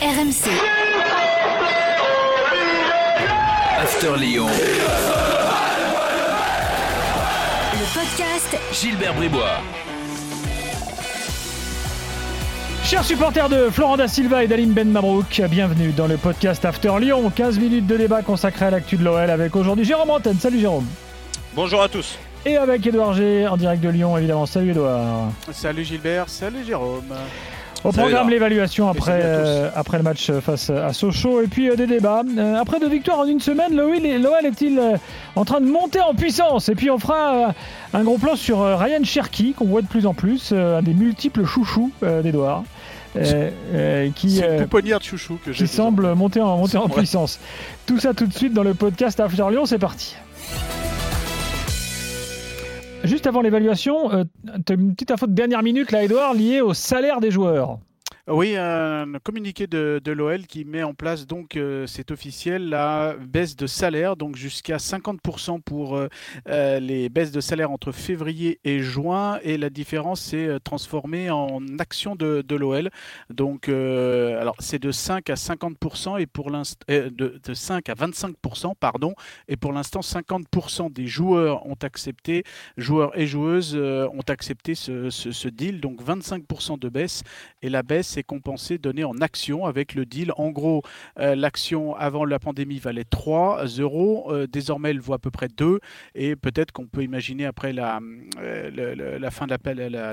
RMC. After Lyon. Le podcast Gilbert Bribois. Chers supporters de Florent Da Silva et d'Alim Ben Mabrouk, bienvenue dans le podcast After Lyon. 15 minutes de débat consacré à l'actu de l'OL avec aujourd'hui Jérôme Antenne. Salut Jérôme. Bonjour à tous. Et avec Edouard G en direct de Lyon évidemment. Salut Edouard. Salut Gilbert, salut Jérôme. Au Salut, programme l'évaluation après, euh, après le match face à Sochaux et puis euh, des débats. Euh, après deux victoires en une semaine, l'OL est-il euh, en train de monter en puissance? Et puis on fera euh, un gros plan sur euh, Ryan Cherky qu'on voit de plus en plus, euh, un des multiples chouchous euh, d'Edouard. euh, euh, qui, C'est euh, une pouponnière de chouchou que j'ai. qui semble monter en, monter en puissance. Tout ça tout de suite dans le podcast After Lyon, c'est parti. Juste avant l'évaluation, euh, une petite info de dernière minute là, Edouard, liée au salaire des joueurs. Oui, un communiqué de, l'OL qui met en place donc, euh, c'est officiel, la baisse de salaire, donc jusqu'à 50% pour euh, euh, les baisses de salaire entre février et juin, et la différence c'est euh, transformé en action de, l'OL. Donc, euh, alors c'est de 5 à 50% et pour l'instant, euh, de, de 5 à 25%, pardon, et pour l'instant 50% des joueurs ont accepté, joueurs et joueuses euh, ont accepté ce, ce- ce deal, donc 25% de baisse et la baisse est compensée, donnée en actions avec le deal. En gros, euh, l'action avant la pandémie valait 3 euros, euh, désormais elle vaut à peu près 2 et peut-être qu'on peut imaginer après la, euh, fin de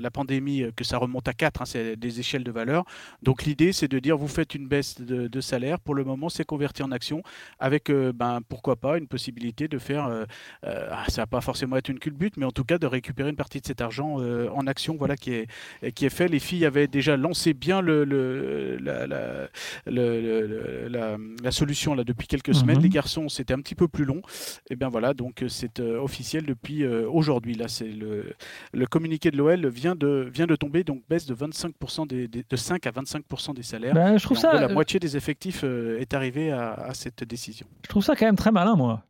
la, pandémie que ça remonte à 4, c'est des échelles de valeur. Donc l'idée c'est de dire vous faites une baisse de, salaire, pour le moment c'est converti en actions avec ben, pourquoi pas une possibilité de faire, ça va pas forcément être une culbute, mais en tout cas de récupérer une partie de cet argent en actions, voilà qui est, qui est fait. Les filles avaient déjà lancé bien le, le- la, la- le- le- la- la solution là depuis quelques semaines. Mhm. Les garçons, c'était un petit peu plus long. Et bien voilà, donc euh, c'est euh, officiel depuis euh, aujourd'hui. Là, c'est le, le communiqué de l'OL vient de, vient de tomber, donc baisse de 25% des, des- de 5 à 25% des salaires. Je Et trouve en ça, gros, la moitié des effectifs est arrivée à, à cette décision. je trouve ça quand même très malin, moi.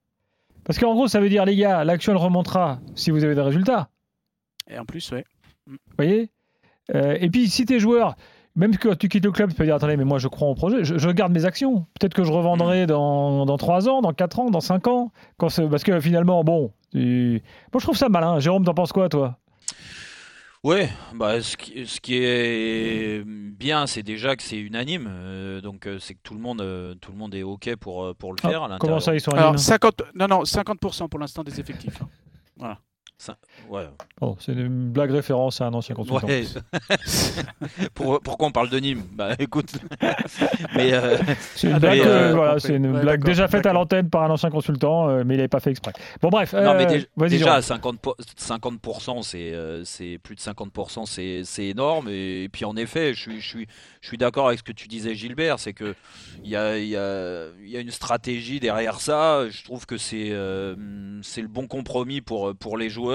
Parce qu'en gros, ça veut dire les gars, l'action elle remontera si vous avez des résultats. Et en plus, ouais. Vous voyez? Euh, Et puis si t'es joueur, même que tu quittes le club, tu peux dire attendez, mais moi je crois en projet, je, je garde mes actions. Peut-être que je revendrai dans, dans 3 ans, dans 4 ans, dans 5 ans. Quand parce que finalement, bon, tu- moi je trouve ça malin. Jérôme, t'en penses quoi toi? Ouais, bah ce qui, ce qui est bien, c'est déjà que c'est unanime, euh, donc euh, c'est que tout le monde, euh, tout le monde est ok pour pour le faire à Ah, Comment l'intérieur. ça, ils sont Alors, animés? 50, non, non, 50% pour l'instant des effectifs. hein. Ouais. Oh, C'est une blague référence à un ancien consultant. Ouais. Pour- pourquoi on parle de Nîmes? Bah écoute, mais euh, C'est une Ah, blague, euh, euh, voilà, compris. c'est une Ouais, blague d'accord, déjà faite à l'antenne par un ancien consultant, euh, mais il n'avait pas fait exprès. Bon bref, non mais déjà, vas-y, déjà Jérôme. à 50 po- 50% c'est c'est plus de 50% c'est c'est énorme et, et puis en effet je suis je suis je suis d'accord avec ce que tu disais Gilbert c'est que il y a il y a il y a une stratégie derrière ça je trouve que c'est euh, c'est le bon compromis pour pour les joueurs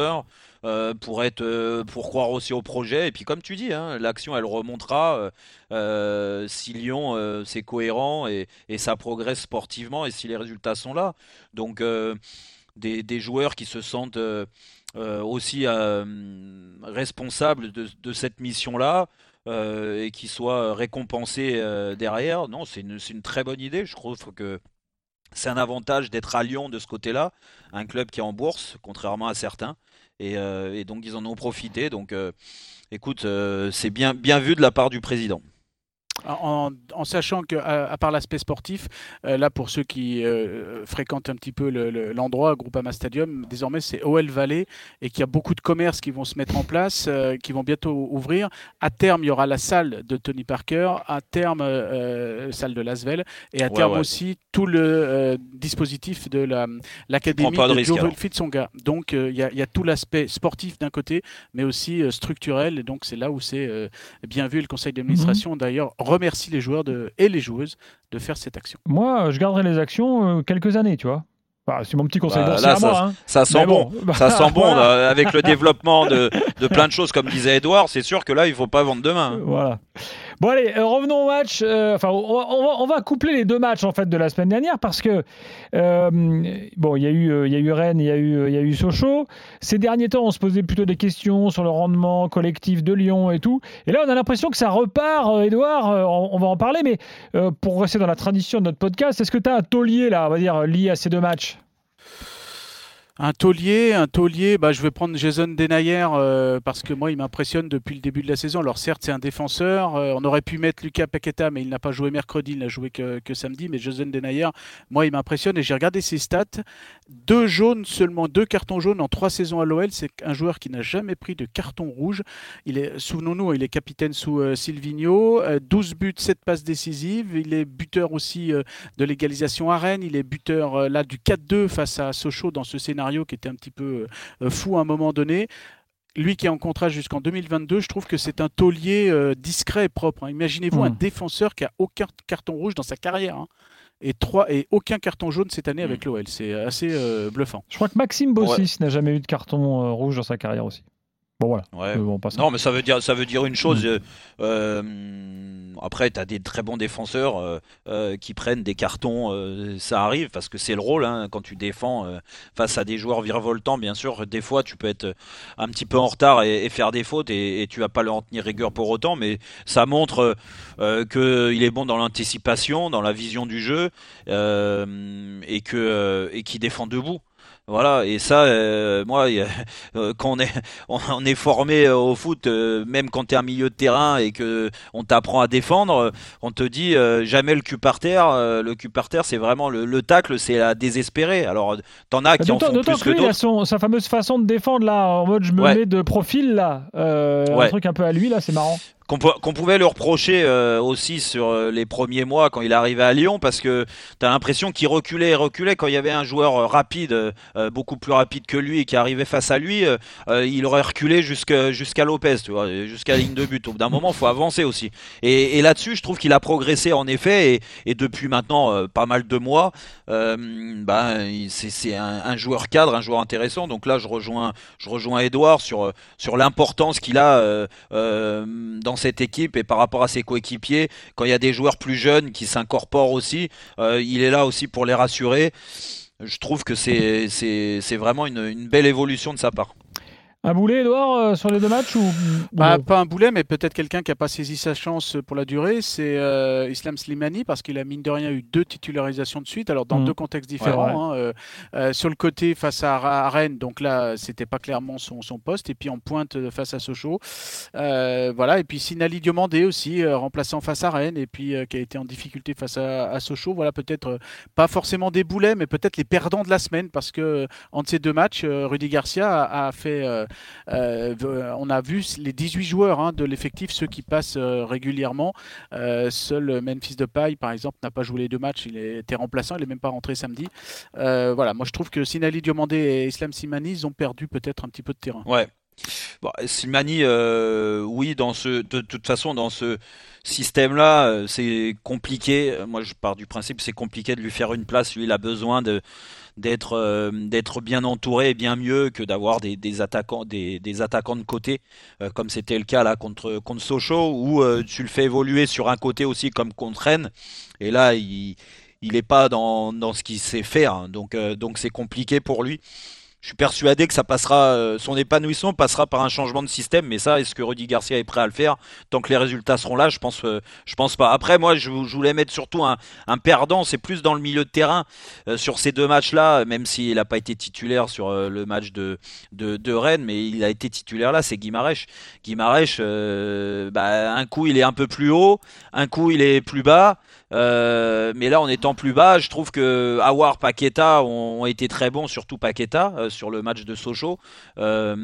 euh, pour être euh, pour croire aussi au projet et puis comme tu dis hein, l'action elle remontera euh, si Lyon c'est cohérent et, et ça progresse sportivement et si les résultats sont là donc des, des joueurs qui se sentent aussi responsables de, de cette mission-là euh, et qui soient récompensés derrière. Non, c'est une, une très bonne idée. Je trouve que c'est un avantage d'être à Lyon de ce côté-là, un club qui est en bourse, contrairement à certains. Et, euh, donc ils en ont profité. Donc euh, écoute, euh, c'est bien vu de la part du président. En, en sachant que, à, à part l'aspect sportif, euh, là pour ceux qui euh, fréquentent un petit peu le- le- l'endroit, Groupama Stadium, désormais c'est OL Valley et qu'il y a beaucoup de commerces qui vont se mettre en place, euh, qui vont bientôt ouvrir. À terme, il y aura la salle de Tony Parker, à terme, salle de Lasvel, et à Ouais, terme ouais. aussi tout le dispositif de la- l'académie de de, alors. Fitsonga. Donc il y, a- il y a tout l'aspect sportif d'un côté, mais aussi structurel, et donc c'est là où c'est bien vu. Le conseil d'administration d'ailleurs remercie les joueurs de, et les joueuses de faire cette action. Moi, je garderai les actions euh, quelques années, tu vois. Bah, c'est mon petit conseil Bah, là, moi. hein. Ça sent bon. bah, Ça sent bon là, avec le développement de, de plein de choses comme disait Edouard. C'est sûr que là il faut pas vendre demain. hein. Voilà. Bon allez, euh, revenons au match. euh, Enfin, on, va- coupler les deux matchs en fait de la semaine dernière parce que euh, bon, il y a eu, il eu Rennes, il y a eu, il y a eu Sochaux. Ces derniers temps, on se posait plutôt des questions sur le rendement collectif de Lyon et tout. Et là, on a l'impression que ça repart. Edouard, on, va en parler, mais pour rester dans la tradition de notre podcast, est-ce que tu as un taulier là, on va dire lié à ces deux matchs? Un taulier, un taulier, bah, je vais prendre Jason Denayer euh, parce que moi il m'impressionne depuis le début de la saison. Alors certes c'est un défenseur, euh, on aurait pu mettre Lucas Paqueta mais il n'a pas joué mercredi, il n'a joué que, samedi. Mais Jason Denayer, moi il m'impressionne et j'ai regardé ses stats. Deux jaunes seulement, deux cartons jaunes en trois saisons à l'OL. C'est un joueur qui n'a jamais pris de carton rouge. Il est, souvenons-nous, il est capitaine sous euh, Silvino, euh, 12 buts, 7 passes décisives. Il est buteur aussi de l'égalisation à. Il est buteur là du 4-2 face à Sochaux dans ce scénario qui était un petit peu euh, fou à un moment donné. Lui qui est en contrat jusqu'en 2022, je trouve que c'est un taulier euh, discret et propre. hein. Imaginez-vous Mm. un défenseur qui a aucun carton rouge dans sa carrière. hein. Et, trois, et aucun carton jaune cette année avec l'OL. C'est assez euh, bluffant. Je crois que Maxime Bossis n'a jamais eu de carton euh, rouge dans sa carrière aussi. Bon voilà. Ouais. Euh. Non, mais ça veut dire, ça veut dire une chose. Mm. euh, euh, après, tu as des très bons défenseurs euh, qui prennent des cartons, ça arrive parce que c'est le rôle hein, quand tu défends face à des joueurs virevoltants. Bien sûr, des fois, tu peux être un petit peu en retard et, et faire des fautes et, et tu vas pas leur en tenir rigueur pour autant, mais ça montre qu'il est bon dans l'anticipation, dans la vision du jeu et que et qu'il défend debout. Voilà, et ça, euh, moi, euh, quand on est, on, on est formé euh, au foot, euh, même quand tu es un milieu de terrain et que on t'apprend à défendre, on te dit jamais le cul par terre. le cul par terre, c'est vraiment le, le tacle, c'est la désespérée. Alors, t'en as qui en font plus que que lui, il a d'autres. son- sa fameuse façon de défendre là, en mode je me Ouais. mets de profil là, un truc un peu à lui là, c'est marrant. Qu'on pou- qu'on pouvait le reprocher euh, aussi sur euh, les premiers mois quand il arrivé à Lyon parce que tu as l'impression qu'il reculait et reculait quand il y avait un joueur euh, rapide, beaucoup plus rapide que lui et qui arrivait face à lui, il aurait reculé jusqu'à jusqu'à Lopez, tu vois, jusqu'à ligne de but. Au bout d'un moment, faut avancer aussi. Et, là-dessus, je trouve qu'il a progressé en effet et, depuis maintenant pas mal de mois, il- c'est un, joueur cadre, un joueur intéressant. Donc là, je rejoins je rejoins Edouard sur sur l'importance qu'il a euh, cette équipe et par rapport à ses coéquipiers. Quand il y a des joueurs plus jeunes qui s'incorporent aussi, euh, il est là aussi pour les rassurer. Je trouve que c'est vraiment une belle évolution de sa part. Un boulet, Edouard, euh, sur les deux matchs ou, Bah, pas un boulet, mais peut-être quelqu'un qui n'a pas saisi sa chance pour la durée, c'est euh, Islam Slimani, parce qu'il a mine de rien eu deux titularisations de suite, alors dans Mhm. deux contextes différents. hein, euh, sur le côté face à, à Rennes, donc là, c'était pas clairement son, son poste, et puis en pointe face à Sochaux. Voilà, et puis Sinali Diomandé aussi, remplaçant face à Rennes, et puis qui a été en difficulté face à, à Sochaux. Voilà, peut-être pas forcément des boulets, mais peut-être les perdants de la semaine, parce que entre ces deux matchs, Rudy Garcia a, a fait. Euh, on a vu les 18 joueurs hein, de l'effectif, ceux qui passent euh, régulièrement. Euh, seul Memphis Depay, par exemple, n'a pas joué les deux matchs. Il était remplaçant, il n'est même pas rentré samedi. Voilà, moi je trouve que Sinali Diomandé et Islam Simani, ils ont perdu peut-être un petit peu de terrain. Ouais. Bon, euh, oui, de, toute façon, dans ce système-là, euh, c'est compliqué. Moi, je pars du principe, c'est compliqué de lui faire une place. Lui, il a besoin euh, d'être bien entouré et bien mieux que d'avoir des, attaquants de côté comme c'était le cas là contre contre Sochaux où tu le fais évoluer sur un côté aussi comme contre Rennes et là il il est pas dans, ce qu'il sait faire hein. donc c'est compliqué pour lui je suis persuadé que ça passera, euh, son épanouissement passera par un changement de système, mais ça, est-ce que Rudy Garcia est prêt à le faire Tant que les résultats seront là, je pense, euh, je pense pas. Après, moi, je, je voulais mettre surtout un, un perdant, c'est plus dans le milieu de terrain euh, sur ces deux matchs-là, même s'il n'a pas été titulaire sur euh, le match de, de, de Rennes, mais il a été titulaire là, c'est Guimarèche. Guimarèche, euh, bah, un coup il est un peu plus haut, un coup il est plus bas. Euh, mais là, en étant plus bas, je trouve que Awar, Paqueta ont, été très bons, surtout Paqueta euh, sur le match de Sochaux. Euh,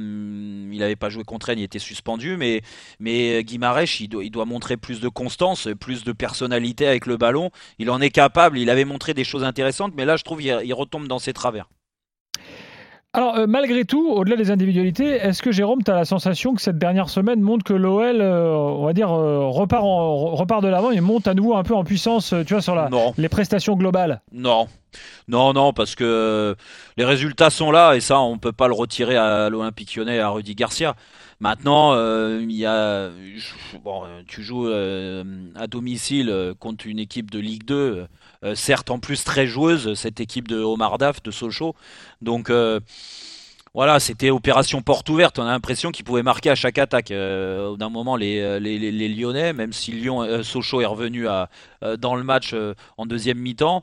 il n'avait pas joué contre Rennes, il était suspendu, mais mais Guimarèche, il doit, il doit montrer plus de constance, plus de personnalité avec le ballon. Il en est capable. Il avait montré des choses intéressantes, mais là, je trouve il, il retombe dans ses travers. Alors, euh, malgré tout, au-delà des individualités, est-ce que Jérôme, tu as la sensation que cette dernière semaine montre que l'OL, euh, on va dire, euh, repart, en- repart de l'avant et monte à nouveau un peu en puissance, tu vois, sur la, Non. les prestations globales? Non, non, non, parce que les résultats sont là et ça, on peut pas le retirer à l'Olympique Lyonnais, à Rudy Garcia. Maintenant, il y a, bon, tu joues à domicile contre une équipe de Ligue 2, certes en plus très joueuse, cette équipe de Omar Daf, de Sochaux. Donc voilà, c'était opération porte ouverte. On a l'impression qu'ils pouvaient marquer à chaque attaque. D'un moment, les, les, les, Lyonnais, même si Lyon, Sochaux est revenu dans le match en deuxième mi-temps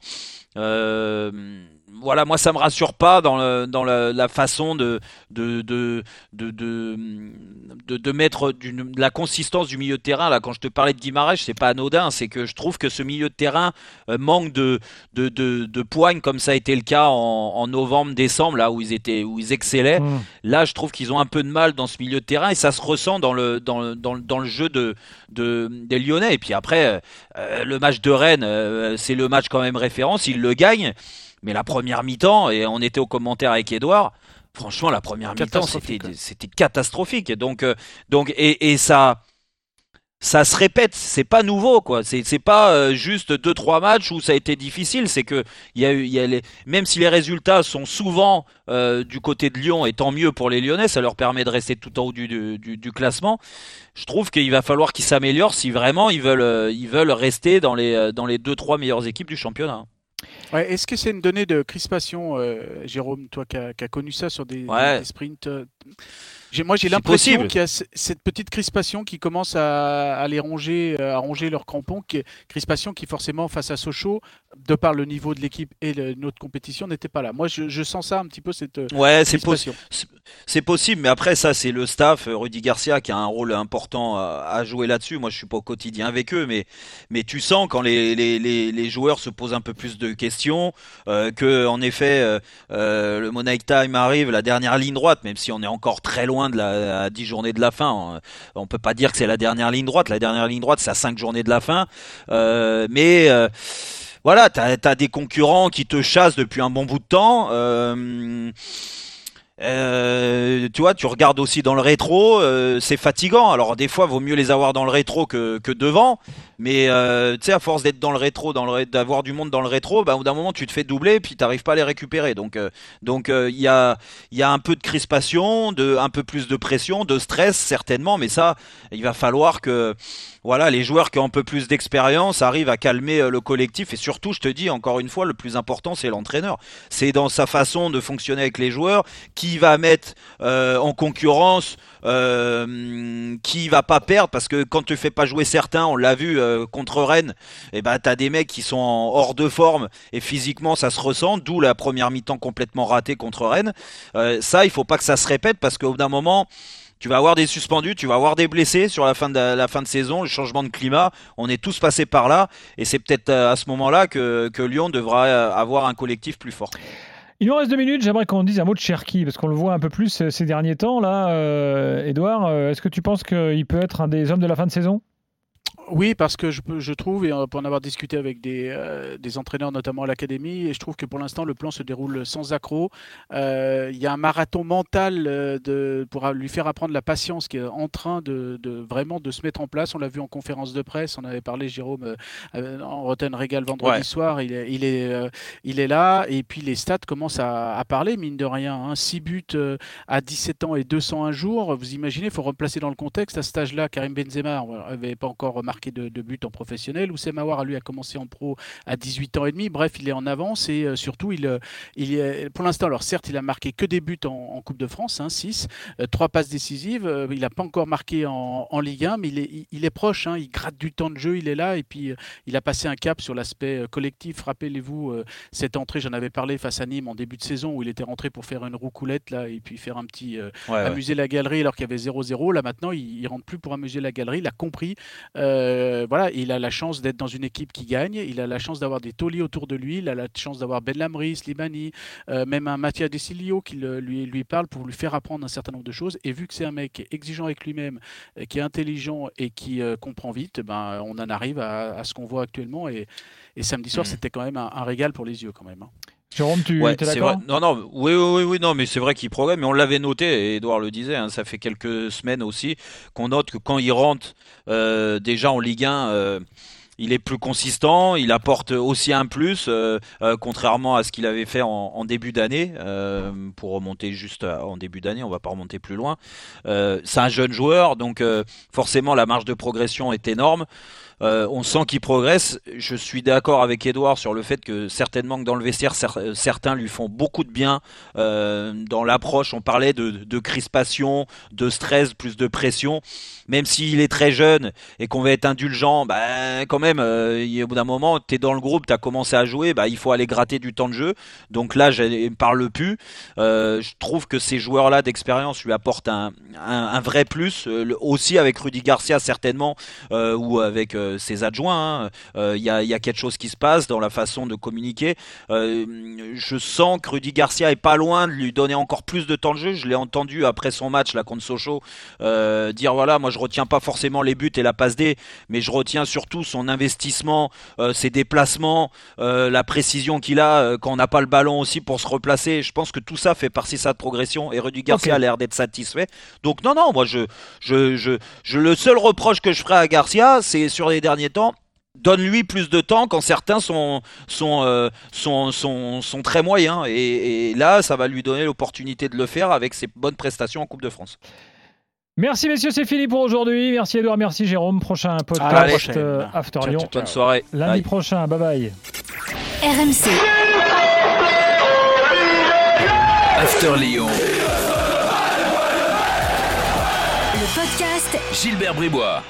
voilà, moi ça me rassure pas dans, le, dans la, façon de de, de, de, de, mettre de la consistance du milieu de terrain. Là, quand je te parlais de Guimarães, c'est pas anodin, c'est que je trouve que ce milieu de terrain euh, manque de, de, poigne comme ça a été le cas en, en novembre, décembre, là où ils étaient, où ils excellaient. Mmh. Là, je trouve qu'ils ont un peu de mal dans ce milieu de terrain et ça se ressent dans le, dans, dans, dans le jeu de, de, des Lyonnais. Et puis après, euh, le match de Rennes, euh, c'est le match quand même référence, ils le gagnent. Mais la première mi-temps, et on était au commentaire avec Edouard, franchement, la première mi-temps, c'était, catastrophique. Donc, euh, donc et, et, ça, ça se répète. C'est pas nouveau, quoi. C'est, c'est pas euh, juste deux trois matchs où ça a été difficile. C'est que y a eu, y a les, même si les résultats sont souvent euh, du côté de Lyon, et tant mieux pour les Lyonnais, ça leur permet de rester tout en haut du, du, du classement. Je trouve qu'il va falloir qu'ils s'améliorent si vraiment ils veulent, ils veulent rester dans les, dans les deux trois meilleures équipes du championnat. Est-ce que c'est une donnée de crispation, euh, Jérôme, toi qui as, connu ça sur des, sprints euh, moi, j'ai l'impression qu'il y a cette petite crispation qui commence à, les ronger, euh, à ronger leurs crampons, qui, crispation qui forcément face à Sochaux, de par le niveau de l'équipe et notre compétition, n'était pas là. Moi, je, sens ça un petit peu cette ouais, c'est possible. C'est possible, mais après ça, c'est le staff, Rudy Garcia, qui a un rôle important à, jouer là-dessus. Moi, je suis pas au quotidien avec eux, mais mais tu sens quand les, les, les, joueurs se posent un peu plus de questions, euh, que en effet, euh, euh, le Monarch Time arrive, la dernière ligne droite, même si on est encore très loin de la à 10 journées de la fin. On peut pas dire que c'est la dernière ligne droite. La dernière ligne droite, c'est à 5 journées de la fin. Euh, mais euh, voilà, tu as, des concurrents qui te chassent depuis un bon bout de temps. Euh, euh, tu vois, tu regardes aussi dans le rétro, euh, c'est fatigant. Alors des fois, vaut mieux les avoir dans le rétro que devant. Mais euh, tu sais, à force d'être dans le rétro, d'avoir du monde dans le rétro, bah, au bout d'un moment, tu te fais doubler, puis t'arrives pas à les récupérer. Donc, euh, donc il y a y a un peu de crispation, de un peu plus de pression, de stress certainement. Mais ça, il va falloir que voilà, les joueurs qui ont un peu plus d'expérience arrivent à calmer le collectif. Et surtout, je te dis encore une fois, le plus important, c'est l'entraîneur. C'est dans sa façon de fonctionner avec les joueurs qui va mettre euh, en concurrence, euh, qui va pas perdre, parce que quand tu fais pas jouer certains, on l'a vu euh, contre Rennes, et eh ben t'as des mecs qui sont hors de forme et physiquement ça se ressent, d'où la première mi-temps complètement ratée contre Rennes. ça, il faut pas que ça se répète parce qu'au bout d'un moment tu vas avoir des suspendus, tu vas avoir des blessés sur la fin de la fin de saison, le changement de climat. On est tous passés par là, et c'est peut-être à ce moment-là que, que Lyon devra avoir un collectif plus fort. Il nous reste deux minutes, j'aimerais qu'on dise un mot de Cherki, parce qu'on le voit un peu plus euh, ces derniers temps. Là, euh, Edouard, euh, est-ce que tu penses qu'il peut être un des hommes de la fin de saison? Oui, parce que je, je trouve, et pour en avoir discuté avec des, euh, des entraîneurs, notamment à l'académie, et je trouve que pour l'instant, le plan se déroule sans accroc. Euh, il y a un marathon mental euh, de, pour lui faire apprendre la patience qui est en train de, de vraiment de se mettre en place. On l'a vu en conférence de presse, on avait parlé, Jérôme, en Rotten Régal vendredi soir, il est, il, est, il est là, et puis les stats commencent à, à parler, mine de rien. 6 hein. buts à 17 ans et 201 jours. Vous imaginez, il faut replacer dans le contexte. À ce âge-là, Karim Benzema n'avait pas encore remarqué de, de buts en professionnel. Oussem Aouar, lui, a commencé en pro à 18 ans et demi. Bref, il est en avance et euh, surtout, il, euh, il est, pour l'instant, alors certes, il a marqué que des buts en, Coupe de France, 6, hein, 3 euh, passes décisives. il n'a pas encore marqué en, Ligue 1, mais il est, il, est proche. Hein. il gratte du temps de jeu, il est là et puis il a passé un cap sur l'aspect collectif. Rappelez-vous cette entrée, j'en avais parlé face à Nîmes en début de saison où il était rentré pour faire une roucoulette là et puis faire un petit amuser la galerie alors qu'il y avait 0-0. Là maintenant, il, il rentre plus pour amuser la galerie. Il a compris. Euh, voilà, il a la chance d'être dans une équipe qui gagne. Il a la chance d'avoir des tauliers autour de lui. Il a la chance d'avoir Ben Lamry, Slimani, euh, même un Mathias Desilio qui lui, lui parle pour lui faire apprendre un certain nombre de choses. Et vu que c'est un mec exigeant avec lui-même, euh, qui est intelligent et qui comprend vite, ben, on en arrive à, ce qu'on voit actuellement. Et, samedi soir, mmh. c'était quand même un, régal pour les yeux quand même. Hein. Jérôme, tu ouais, es d'accord Non, non, oui, oui, oui, non, mais c'est vrai qu'il progresse, mais on l'avait noté, et Edouard le disait, hein, ça fait quelques semaines aussi, qu'on note que quand il rentre euh, déjà en Ligue 1, euh, il est plus consistant, il apporte aussi un plus, euh, euh, contrairement à ce qu'il avait fait en, début d'année. Euh, pour remonter juste en début d'année, on va pas remonter plus loin. c'est un jeune joueur, donc forcément la marge de progression est énorme. On sent qu'il progresse. Je suis d'accord avec Edouard sur le fait que certainement que dans le vestiaire, certains lui font beaucoup de bien. Dans l'approche, on parlait de, crispation, de stress, plus de pression. Même s'il est très jeune et qu'on va être indulgent, bah, quand même, euh, au bout d'un moment, tu es dans le groupe, tu as commencé à jouer, bah, il faut aller gratter du temps de jeu. Donc là, je parle plus. je trouve que ces joueurs-là d'expérience lui apportent un, vrai plus. aussi avec Rudy Garcia, certainement, ou avec euh, ses adjoints. Il hein. euh, y, a, quelque chose qui se passe dans la façon de communiquer. Euh, je sens que Rudy Garcia est pas loin de lui donner encore plus de temps de jeu. Je l'ai entendu après son match là contre Sochaux dire voilà, moi je retiens pas forcément les buts et la passe D, mais je retiens surtout son investissement, ses déplacements, la précision qu'il a quand on n'a pas le ballon aussi pour se replacer. Je pense que tout ça fait partie de sa progression et Rudy Garcia a l'air d'être satisfait. Donc non non, moi je, je je je le seul reproche que je ferai à Garcia, c'est sur les derniers temps, donne-lui plus de temps quand certains sont, sont, euh, sont, sont, sont, très moyens. Et, là, ça va lui donner l'opportunité de le faire avec ses bonnes prestations en Coupe de France. Merci messieurs, c'est fini pour aujourd'hui. Merci Edouard, merci Jérôme. Prochain podcast euh, After Lyon. Bonne soirée. Lundi prochain, bye bye. RMC. After Lyon. Le podcast Gilbert Bribois.